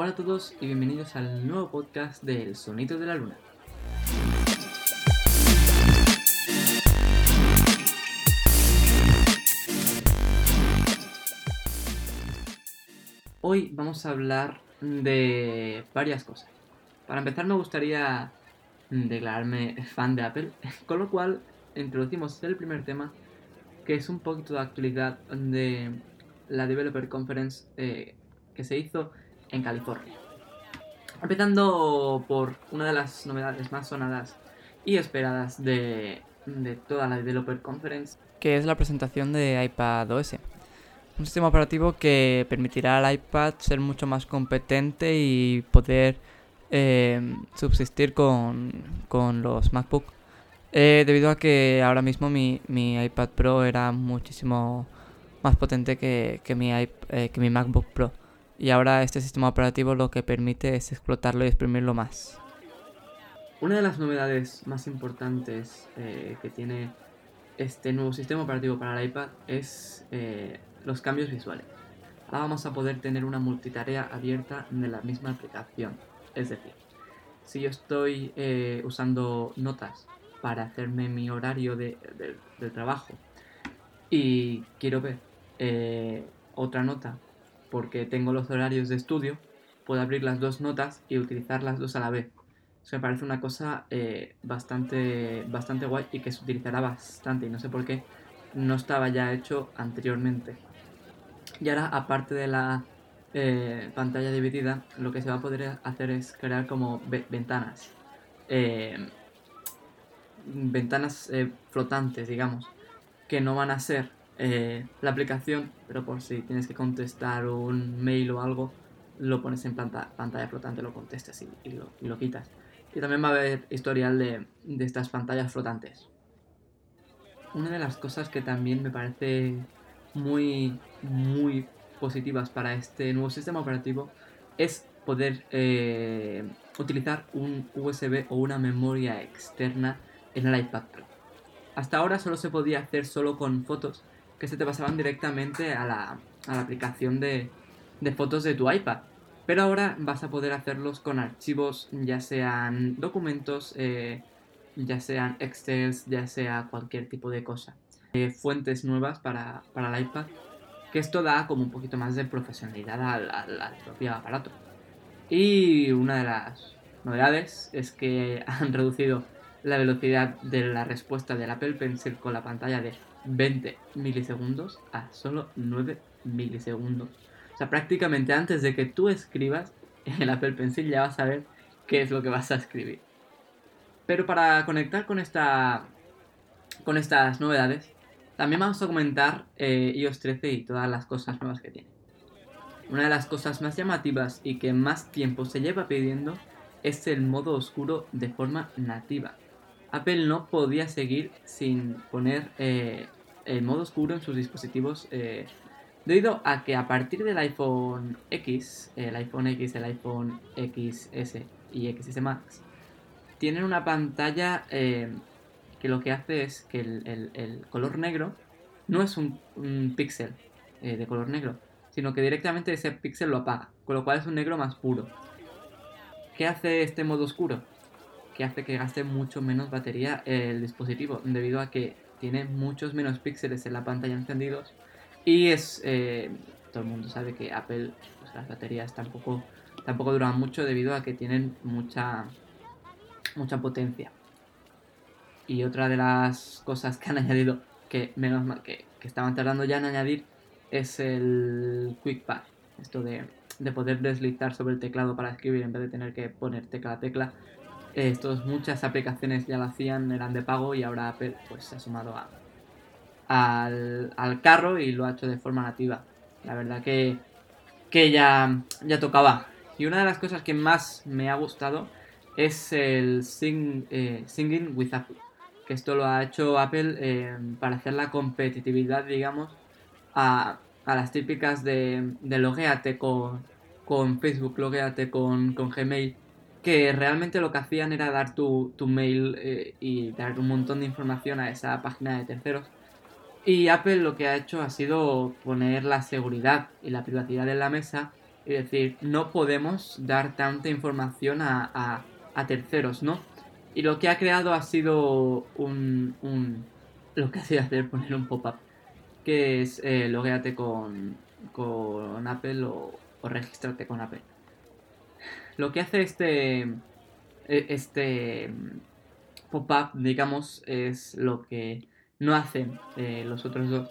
Hola a todos y bienvenidos al nuevo podcast del Sonido de la Luna. Hoy vamos a hablar de varias cosas. Para empezar me gustaría declararme fan de Apple, con lo cual introducimos el primer tema, que es un poquito de actualidad de la Developer Conference eh, que se hizo en California. Empezando por una de las novedades más sonadas y esperadas de, de toda la Developer Conference, que es la presentación de iPad OS. Un sistema operativo que permitirá al iPad ser mucho más competente y poder eh, subsistir con, con, los MacBook. Eh, debido a que ahora mismo mi, mi, iPad Pro era muchísimo más potente que, que mi, eh, que mi MacBook Pro. Y ahora este sistema operativo lo que permite es explotarlo y exprimirlo más. Una de las novedades más importantes que tiene este nuevo sistema operativo para el iPad es los cambios visuales. Ahora vamos a poder tener una multitarea abierta de la misma aplicación. Es decir, si yo estoy eh, usando notas para hacerme mi horario de, trabajo y quiero ver eh, otra nota porque tengo los horarios de estudio, puedo abrir las dos notas y utilizar las dos a la vez. Eso me parece una cosa eh, bastante, bastante guay y que se utilizará bastante y no sé por qué no estaba ya hecho anteriormente. Y ahora, aparte de la eh, pantalla dividida, lo que se va a poder hacer es crear como ventanas. Eh, ventanas eh, flotantes, digamos, que no van a ser la aplicación, pero por si tienes que contestar un mail o algo, lo pones en pantalla flotante, lo contestas y, lo, quitas. Y también va a haber historial de, de estas pantallas flotantes. Una de las cosas que también me parece muy, muy positivas para este nuevo sistema operativo es poder eh, utilizar un USB o una memoria externa en el iPad Pro. Hasta ahora solo se podía hacer solo con fotos que se te pasaban directamente a la, aplicación de, fotos de tu iPad. Pero ahora vas a poder hacerlos con archivos, ya sean documentos, eh, ya sean Excel, ya sea cualquier tipo de cosa. Eh, fuentes nuevas para, para el iPad que esto da como un poquito más de profesionalidad al, propio aparato. Y una de las novedades es que han reducido la velocidad de la respuesta del Apple Pencil con la pantalla de 20 milisegundos a solo 9 milisegundos. O sea, prácticamente antes de que tú escribas, el Apple Pencil ya va a saber qué es lo que vas a escribir. Pero para conectar con esta con estas novedades, también vamos a comentar eh, iOS 13 y todas las cosas nuevas que tiene. Una de las cosas más llamativas y que más tiempo se lleva pidiendo es el modo oscuro de forma nativa. Apple no podía seguir sin poner eh, el modo oscuro en sus dispositivos eh, debido a que a partir del iPhone X, el iPhone X, el iPhone XS y XS Max, tienen una pantalla que lo que hace es que el, color negro no es un, píxel eh, de color negro, sino que directamente ese píxel lo apaga, con lo cual es un negro más puro. ¿Qué hace este modo oscuro? Que hace que gaste mucho menos batería el dispositivo, debido a que tiene muchos menos píxeles en la pantalla encendidos y es... Eh, todo el mundo sabe que Apple, pues, las baterías tampoco, tampoco duran mucho debido a que tienen mucha, mucha potencia. Y otra de las cosas que han añadido, que menos mal que, estaban tardando ya en añadir, es el Quick Pad. Esto de, poder deslizar sobre el teclado para escribir en vez de tener que poner tecla a tecla. Estos, muchas aplicaciones ya lo hacían, eran de pago y ahora Apple pues, se ha sumado a, al, carro y lo ha hecho de forma nativa. La verdad que, que ya, ya tocaba. Y una de las cosas que más me ha gustado es el eh, Singing with Apple que esto lo ha hecho Apple eh, para hacer la competitividad, digamos, a, las típicas de, de logueate con, con Facebook, logueate con, con Gmail, que realmente lo que hacían era dar tu, mail eh, y dar un montón de información a esa página de terceros. Y Apple lo que ha hecho ha sido poner la seguridad y la privacidad en la mesa Es decir, no podemos dar tanta información a, a, terceros, ¿no? Y lo que ha creado ha sido un, un lo que hacía hacer poner un pop-up, que es eh, logueate con, con Apple o, o registrarte con Apple. Lo que hace este, e, este pop-up, digamos, es lo que no hacen eh, los otros dos,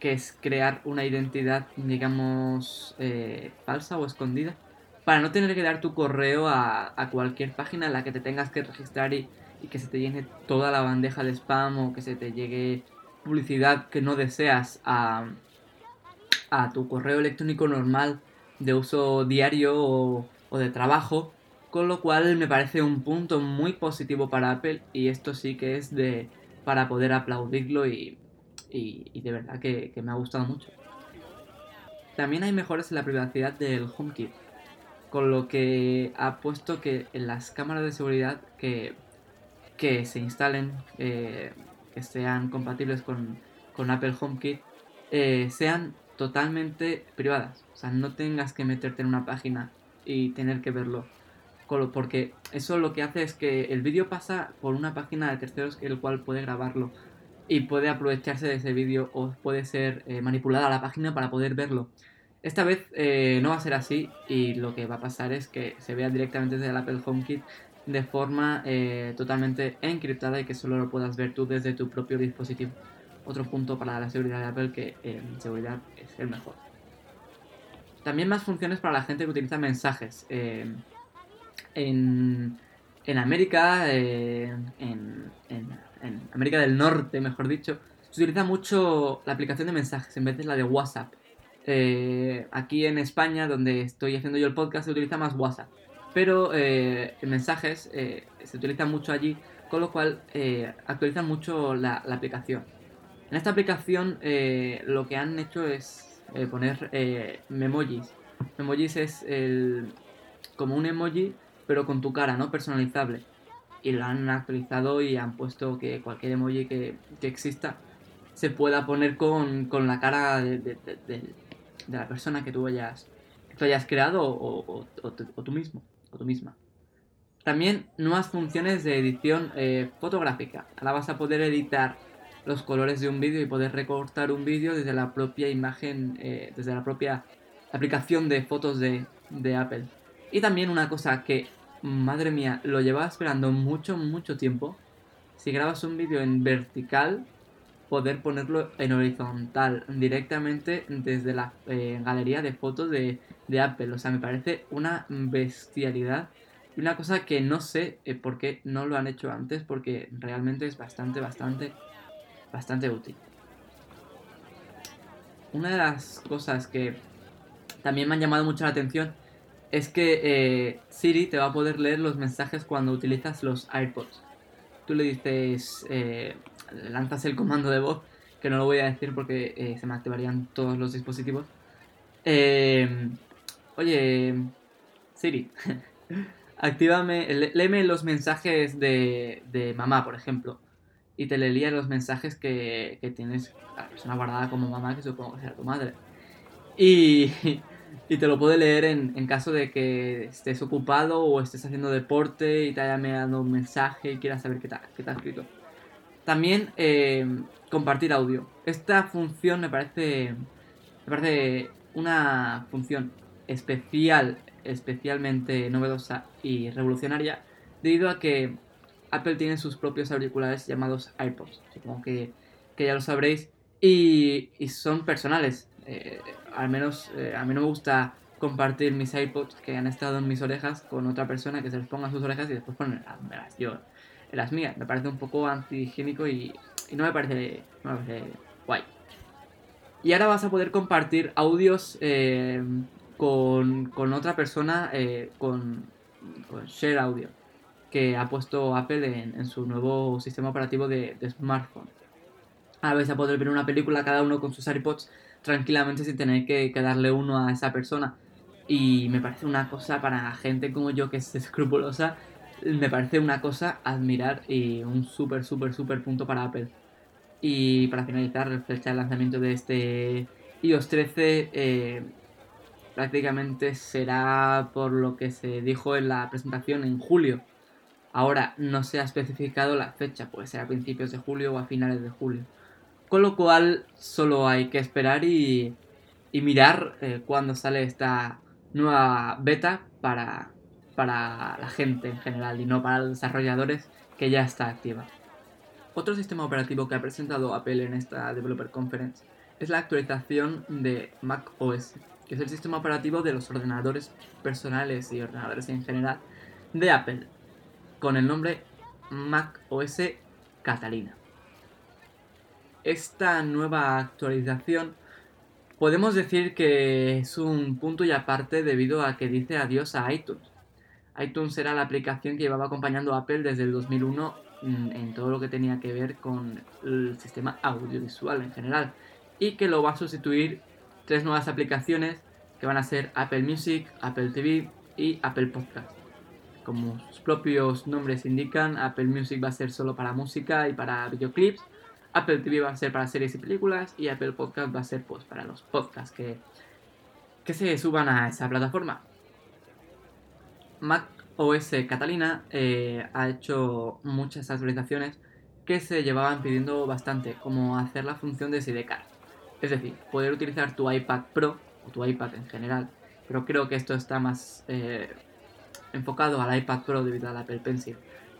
que es crear una identidad, digamos, eh, falsa o escondida, para no tener que dar tu correo a, cualquier página en la que te tengas que registrar y, que se te llene toda la bandeja de spam o que se te llegue publicidad que no deseas a, a tu correo electrónico normal de uso diario o, o de trabajo, con lo cual me parece un punto muy positivo para Apple y esto sí que es de para poder aplaudirlo y, y, de verdad que, me ha gustado mucho. También hay mejores en la privacidad del HomeKit, con lo que ha puesto que en las cámaras de seguridad que, que se instalen, eh, que sean compatibles con, con Apple HomeKit, eh, sean totalmente privadas. O sea, no tengas que meterte en una página y tener que verlo. Porque eso lo que hace es que el vídeo pasa por una página de terceros el cual puede grabarlo y puede aprovecharse de ese vídeo o puede ser eh, manipulada la página para poder verlo. Esta vez eh, no va a ser así y lo que va a pasar es que se vea directamente desde el Apple HomeKit de forma eh, totalmente encriptada y que solo lo puedas ver tú desde tu propio dispositivo. Otro punto para la seguridad de Apple que en seguridad es el mejor. También más funciones para la gente que utiliza mensajes. en, en América, en, en en América del Norte, mejor dicho, se utiliza mucho la aplicación de mensajes en vez de la de WhatsApp. Eh, aquí en España, donde estoy haciendo yo el podcast, se utiliza más WhatsApp. Pero eh, en mensajes eh, se utiliza mucho allí, con lo cual actualizan mucho la, aplicación. En esta aplicación lo que han hecho es poner memojis. Memojis es el, como un emoji, pero con tu cara, ¿no? Personalizable y lo han actualizado y han puesto que cualquier emoji que, exista se pueda poner con, la cara de, la persona que tú hayas, que hayas creado o, tú mismo o tú misma. También nuevas funciones de edición eh, fotográfica. Ahora vas a poder editar los colores de un vídeo y poder recortar un vídeo desde la propia imagen, eh, desde la propia aplicación de fotos de, de Apple. Y también una cosa que madre mía, lo llevaba esperando mucho, mucho tiempo. Si grabas un vídeo en vertical, poder ponerlo en horizontal directamente desde la eh, galería de fotos de, Apple. O sea, me parece una bestialidad. Y una cosa que no sé eh, por qué no lo han hecho antes, porque realmente es bastante, bastante, bastante útil. Una de las cosas que también me han llamado mucho la atención es que eh, Siri te va a poder leer los mensajes cuando utilizas los AirPods. Tú le dices, eh, lanzas el comando de voz, que no lo voy a decir porque eh, se me activarían todos los dispositivos. oye, Siri, actívame, léeme los mensajes de, de mamá, por ejemplo. Y te leería los mensajes que, que tienes la persona guardada como mamá, que supongo que será tu madre. Y, y te lo puede leer en, caso de que estés ocupado o estés haciendo deporte y te haya mandado un mensaje y quieras saber qué te, qué ha escrito. También eh, compartir audio. Esta función me parece, me parece una función especial, especialmente novedosa y revolucionaria, debido a que Apple tiene sus propios auriculares llamados AirPods. Supongo que, que ya lo sabréis. Y, y son personales. Eh, al menos eh, a mí no me gusta compartir mis iPods que han estado en mis orejas con otra persona que se les ponga sus orejas y después ponen las, yo, las mías. Me parece un poco antihigiénico y, y no, me parece, no me parece guay. Y ahora vas a poder compartir audios eh, con, con, otra persona con, Share Audio que ha puesto Apple en, su nuevo sistema operativo de, de smartphone. Ahora vais a poder ver una película cada uno con sus iPods tranquilamente sin tener que, darle uno a esa persona. Y me parece una cosa para gente como yo que es escrupulosa, me parece una cosa admirar y un súper, súper, súper punto para Apple. Y para finalizar, fecha el lanzamiento de este iOS 13, eh, prácticamente será por lo que se dijo en la presentación en julio. Ahora no se ha especificado la fecha, puede ser a principios de julio o a finales de julio. Con lo cual solo hay que esperar y, mirar eh, cuándo sale esta nueva beta para, para la gente en general y no para los desarrolladores que ya está activa. Otro sistema operativo que ha presentado Apple en esta Developer Conference es la actualización de Mac OS, que es el sistema operativo de los ordenadores personales y ordenadores en general de Apple, con el nombre Mac OS Catalina. Esta nueva actualización podemos decir que es un punto y aparte debido a que dice adiós a iTunes. iTunes era la aplicación que llevaba acompañando a Apple desde el 2001 mm, en todo lo que tenía que ver con el sistema audiovisual en general y que lo va a sustituir tres nuevas aplicaciones que van a ser Apple Music, Apple TV y Apple Podcast. Como sus propios nombres indican, Apple Music va a ser solo para música y para videoclips, Apple TV va a ser para series y películas y Apple Podcast va a ser pues para los podcasts que, que se suban a esa plataforma. Mac OS Catalina eh, ha hecho muchas actualizaciones que se llevaban pidiendo bastante, como hacer la función de Sidecar. Es decir, poder utilizar tu iPad Pro o tu iPad en general, pero creo que esto está más eh, enfocado al iPad Pro debido al Apple Pencil,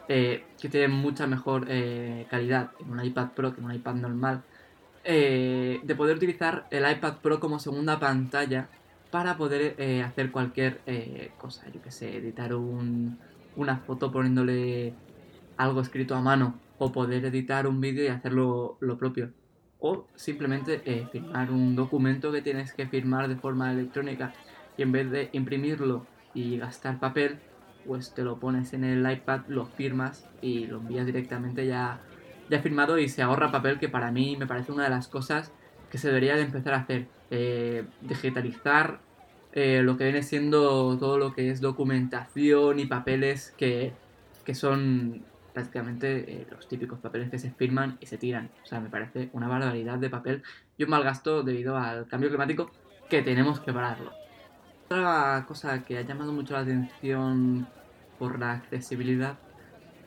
eh, que tiene mucha mejor eh, calidad en un iPad Pro que en un iPad normal, de poder utilizar el iPad Pro como segunda pantalla para poder hacer cualquier cosa, yo que sé, editar una foto poniéndole algo escrito a mano o poder editar un vídeo y hacerlo lo propio. O simplemente eh, firmar un documento que tienes que firmar de forma electrónica y en vez de imprimirlo y gastar papel, pues te lo pones en el iPad, lo firmas y lo envías directamente ya, ya firmado y se ahorra papel que para mí me parece una de las cosas que se debería de empezar a hacer. Eh, digitalizar eh, lo que viene siendo todo lo que es documentación y papeles que, que son prácticamente eh, los típicos papeles que se firman y se tiran. O sea, me parece una barbaridad de papel y un mal gasto debido al cambio climático que tenemos que pararlo. Otra cosa que ha llamado mucho la atención por la accesibilidad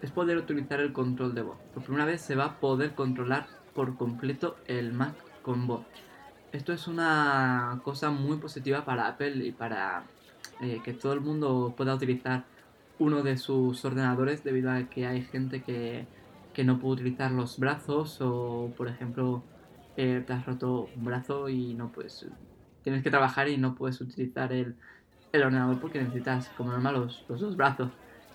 es poder utilizar el control de voz. Por primera vez se va a poder controlar por completo el Mac con voz. Esto es una cosa muy positiva para Apple y para eh, que todo el mundo pueda utilizar uno de sus ordenadores debido a que hay gente que, no puede utilizar los brazos o por ejemplo eh, te has roto un brazo y no puedes tienes que trabajar y no puedes utilizar el, ordenador porque necesitas como normal los, dos brazos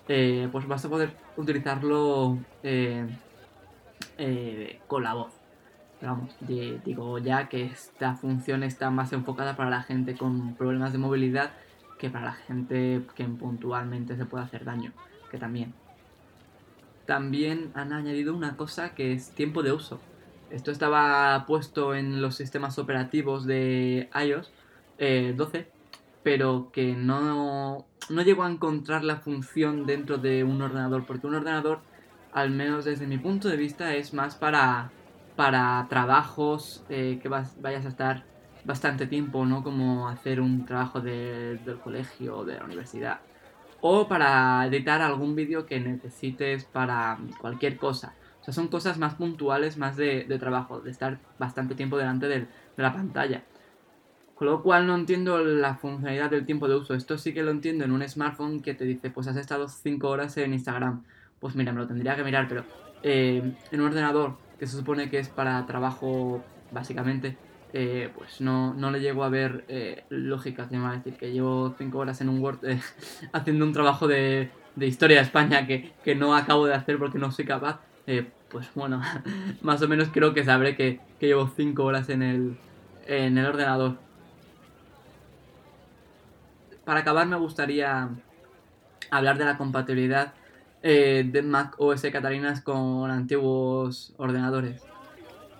eh, pues vas a poder utilizarlo eh, con la voz vamos digo ya que esta función está más enfocada para la gente con problemas de movilidad que para la gente que puntualmente se puede hacer daño, que también. También han añadido una cosa que es tiempo de uso. Esto estaba puesto en los sistemas operativos de iOS 12, eh, pero que no, no llegó a encontrar la función dentro de un ordenador, porque un ordenador, al menos desde mi punto de vista, es más para, para trabajos eh, que vayas a estar bastante tiempo, ¿no? Como hacer un trabajo del colegio o de la universidad. O para editar algún vídeo que necesites para cualquier cosa. O sea, son cosas más puntuales, más de, trabajo, de estar bastante tiempo delante de la pantalla. Con lo cual no entiendo la funcionalidad del tiempo de uso. Esto sí que lo entiendo en un smartphone que te dice, pues has estado 5 horas en Instagram. Pues mira, me lo tendría que mirar, pero eh, en un ordenador que se supone que es para trabajo básicamente, eh, pues no, no, le llego a ver eh, lógica. Que a decir que llevo 5 horas en un Word eh, haciendo un trabajo de, historia de España que, no acabo de hacer porque no soy capaz. Pues bueno, más o menos creo que sabré que, llevo 5 horas en el, en el ordenador. Para acabar me gustaría hablar de la compatibilidad de Mac OS Catalinas con antiguos ordenadores.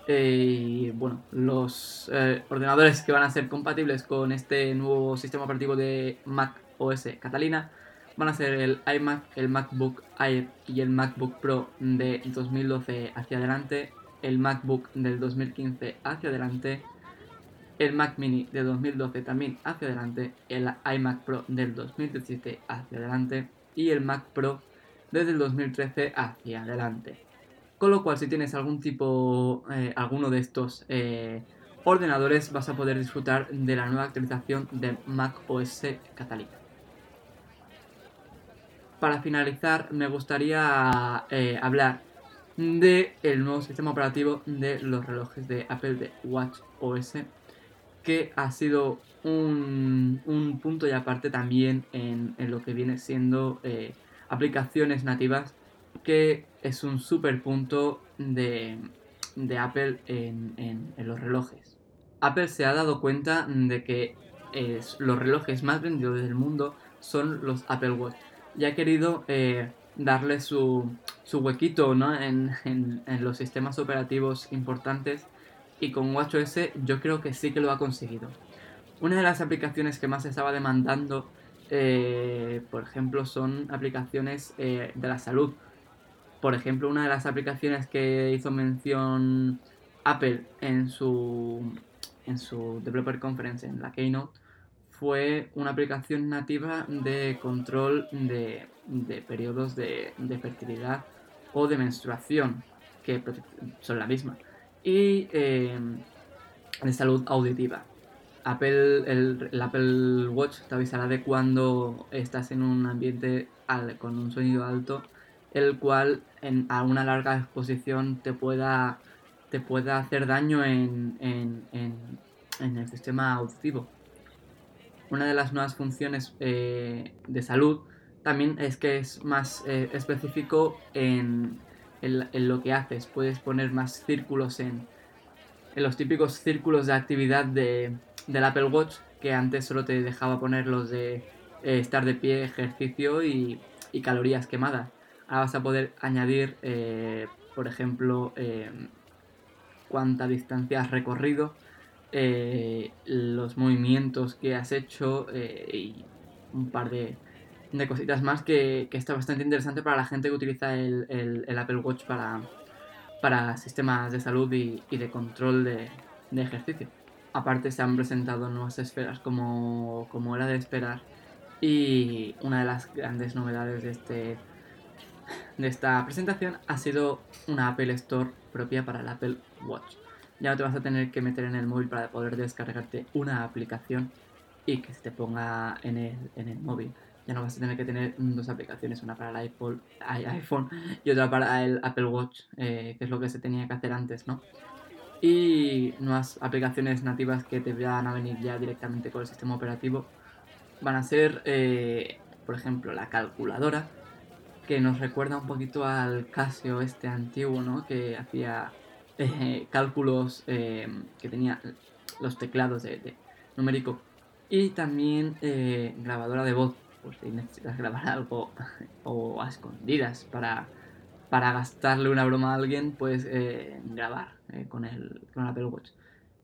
Y bueno, los eh, ordenadores que van a ser compatibles con este nuevo sistema operativo de Mac OS Catalina van a ser el iMac, el MacBook Air y el MacBook Pro de 2012 hacia adelante, el MacBook del 2015 hacia adelante, el Mac Mini de 2012 también hacia adelante, el iMac Pro del 2017 hacia adelante y el Mac Pro desde el 2013 hacia adelante. Con lo cual, si tienes algún tipo, eh, alguno de estos eh, ordenadores, vas a poder disfrutar de la nueva actualización de Mac OS Catalina. Para finalizar, me gustaría eh, hablar del el nuevo sistema operativo de los relojes de Apple de Watch OS que ha sido un, punto y aparte también en, lo que viene siendo eh, aplicaciones nativas, que es un super punto de, Apple en, los relojes. Apple se ha dado cuenta de que los relojes más vendidos del mundo son los Apple Watch y ha querido eh, darle su, huequito en, en los sistemas operativos importantes y con WatchOS yo creo que sí que lo ha conseguido. Una de las aplicaciones que más estaba demandando, eh, por ejemplo, son aplicaciones eh, de la salud. Por ejemplo, una de las aplicaciones que hizo mención Apple en su, en su Developer Conference, en la Keynote, fue una aplicación nativa de control de, periodos de, de fertilidad o de menstruación, que son la misma y em, de salud auditiva. Apple, el, Apple Watch te avisará de cuando estás en un ambiente con un sonido alto, el cual en, a una larga exposición te pueda, te pueda hacer daño en, el sistema auditivo. Una de las nuevas funciones eh, de salud también es que es más eh, específico en en, lo que haces. Puedes poner más círculos en, en los típicos círculos de actividad de, del Apple Watch, que antes solo te dejaba poner los de eh, estar de pie, ejercicio y, y, calorías quemadas. Ahora vas a poder añadir, por ejemplo, cuánta distancia has recorrido, los movimientos que has hecho y un par de, de cositas más que, está bastante interesante para la gente que utiliza el, Apple Watch para, para sistemas de salud y, de control de, ejercicio. Aparte se han presentado nuevas esferas como, como era de esperar y una de las grandes novedades de, este, de esta presentación ha sido una Apple Store propia para el Apple Watch. Ya no te vas a tener que meter en el móvil para poder descargarte una aplicación y que se te ponga en el, en el móvil ya no vas a tener que tener dos aplicaciones, una para el iPhone, y otra para el Apple Watch, eh, que es lo que se tenía que hacer antes, ¿no? Y nuevas aplicaciones nativas que te van a venir ya directamente con el sistema operativo van a ser, eh, por ejemplo, la calculadora, que nos recuerda un poquito al Casio este antiguo, ¿no? Que hacía eh, cálculos que tenía los teclados de, de numérico y también grabadora de voz pues si necesitas grabar algo o a escondidas para, para gastarle una broma a alguien, pues eh, grabar eh, con, el, con Apple Watch.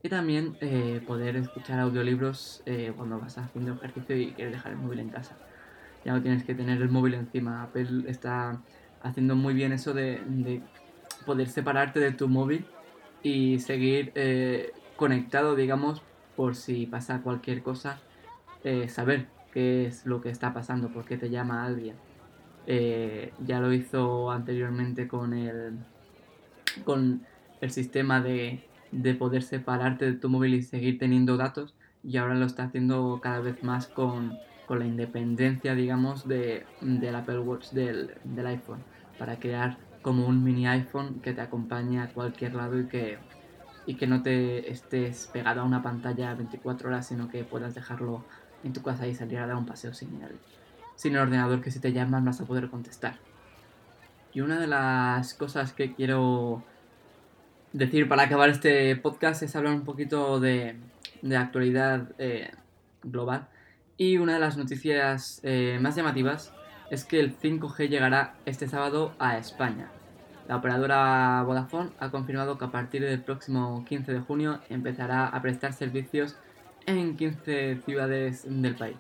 Y también eh, poder escuchar audiolibros cuando vas haciendo ejercicio y quieres dejar el móvil en casa. Ya no tienes que tener el móvil encima. Apple está haciendo muy bien eso de poder separarte de tu móvil y seguir conectado, digamos, por si pasa cualquier cosa, saber qué es lo que está pasando, por qué te llama alguien. Eh, ya lo hizo anteriormente con el, con el sistema de, de poder separarte de tu móvil y seguir teniendo datos y ahora lo está haciendo cada vez más con, con la independencia, digamos, de, del Apple Watch del, del, iPhone, para crear como un mini iPhone que te acompañe a cualquier lado y que, y que no te estés pegado a una pantalla 24 horas, sino que puedas dejarlo en tu casa y salir a dar un paseo sin el, sin el ordenador que si te llaman vas a poder contestar. Y una de las cosas que quiero decir para acabar este podcast es hablar un poquito de, de actualidad eh, global. Y una de las noticias eh, más llamativas es que el 5G llegará este sábado a España. La operadora Vodafone ha confirmado que a partir del próximo 15 de junio empezará a prestar servicios en 15 ciudades del país.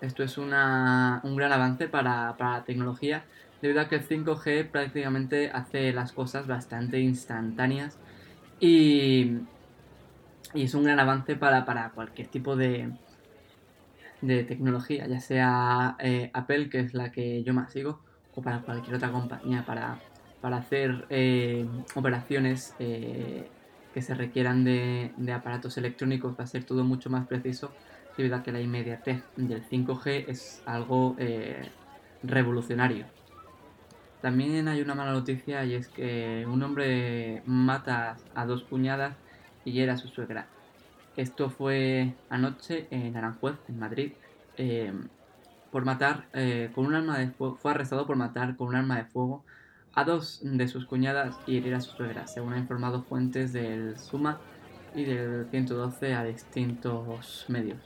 Esto es un gran avance para, la tecnología, debido a que el 5G prácticamente hace las cosas bastante instantáneas y, y es un gran avance para, cualquier tipo de, de tecnología, ya sea eh, Apple, que es la que yo más sigo, o para cualquier otra compañía, para, para hacer eh, operaciones eh, que se requieran de, de, aparatos electrónicos, va a ser todo mucho más preciso, debido a que la inmediatez del 5G es algo revolucionario. También hay una mala noticia y es que un hombre mata a dos puñadas y era su suegra. Esto fue anoche en Aranjuez, en Madrid, eh, por matar eh, con un arma de fuego. Fue arrestado por matar con un arma de fuego a dos de sus cuñadas y herir a su suegra, según han informado fuentes del Suma y del 112 a distintos medios.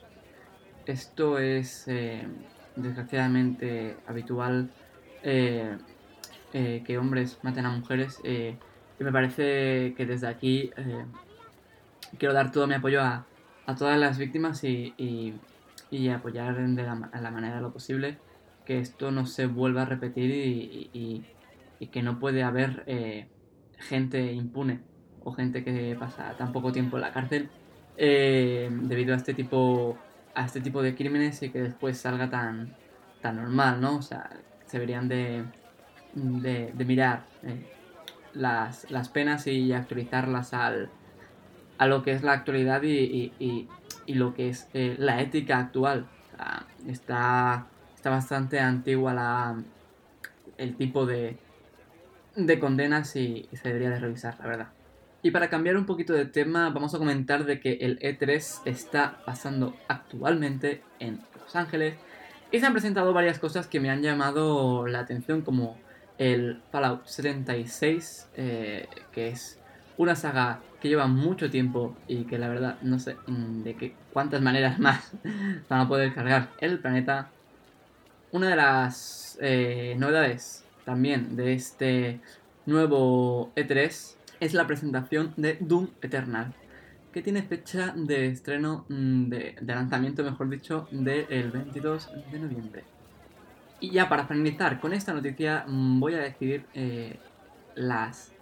Esto es eh, desgraciadamente habitual que hombres maten a mujeres y me parece que desde aquí quiero dar todo mi apoyo a, a todas las víctimas y, y, apoyar de la, manera de lo posible que esto no se vuelva a repetir y que no puede haber eh, gente impune o gente que pasa tan poco tiempo en la cárcel eh, debido a este tipo a este tipo de crímenes y que después salga tan tan normal no o sea se deberían de, de, de mirar eh, las, las penas y actualizarlas al, a lo que es la actualidad y, y, y, lo que es la ética actual. está, está bastante antigua la, el tipo de, de condenas y, se debería de revisar, la verdad. Y para cambiar un poquito de tema, vamos a comentar de que el E3 está pasando actualmente en Los Ángeles y se han presentado varias cosas que me han llamado la atención, como el Fallout 76, eh, que es una saga que lleva mucho tiempo y que la verdad no sé de qué cuántas maneras más van a poder cargar el planeta. Una de las eh, novedades también de este nuevo E3 es la presentación de Doom Eternal, que tiene fecha de estreno, mm, de, lanzamiento, mejor dicho, del 22 de noviembre. Y ya para finalizar con esta noticia, mm, voy a decidir eh, las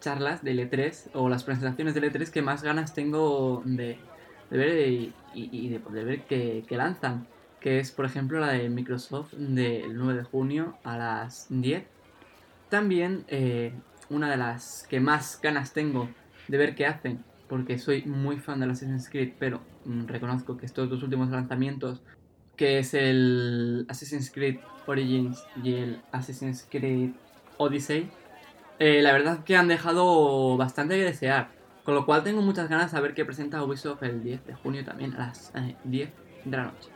charlas de E3 o las presentaciones de E3 que más ganas tengo de, ver y, de poder ver que, lanzan. Que es, por ejemplo, la de Microsoft del 9 de junio a las 10. También eh, una de las que más ganas tengo de ver qué hacen, porque soy muy fan de Assassin's Creed, pero mm, reconozco que estos dos últimos lanzamientos, que es el Assassin's Creed Origins y el Assassin's Creed Odyssey, eh, la verdad que han dejado bastante que desear. Con lo cual tengo muchas ganas de ver qué presenta Ubisoft el 10 de junio también a las 10 eh, de la noche.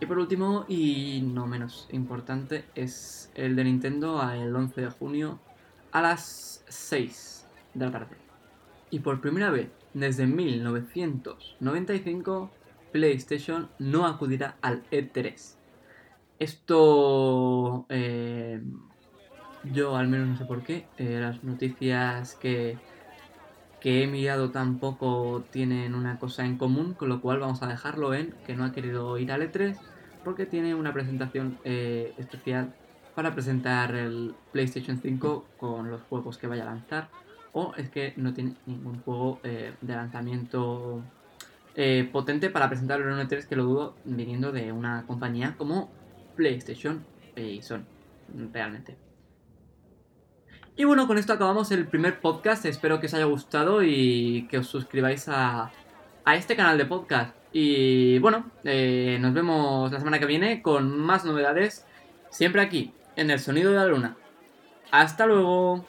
Y por último, y no menos importante, es el de Nintendo el 11 de junio a las 6 de la tarde. Y por primera vez desde 1995, PlayStation no acudirá al E3. Esto eh, yo al menos no sé por qué. Eh, las noticias que, que he mirado tampoco tienen una cosa en común, con lo cual vamos a dejarlo en que no ha querido ir al E3 porque tiene una presentación eh, especial para presentar el PlayStation 5 con los juegos que vaya a lanzar. O es que no tiene ningún juego eh, de lanzamiento potente para presentarlo en un E3 que lo dudo viniendo de una compañía como PlayStation y Sony, realmente. Y bueno, con esto acabamos el primer podcast. Espero que os haya gustado y que os suscribáis a, a este canal de podcast. Y bueno, eh, nos vemos la semana que viene con más novedades, siempre aquí, en el sonido de la luna. Hasta luego.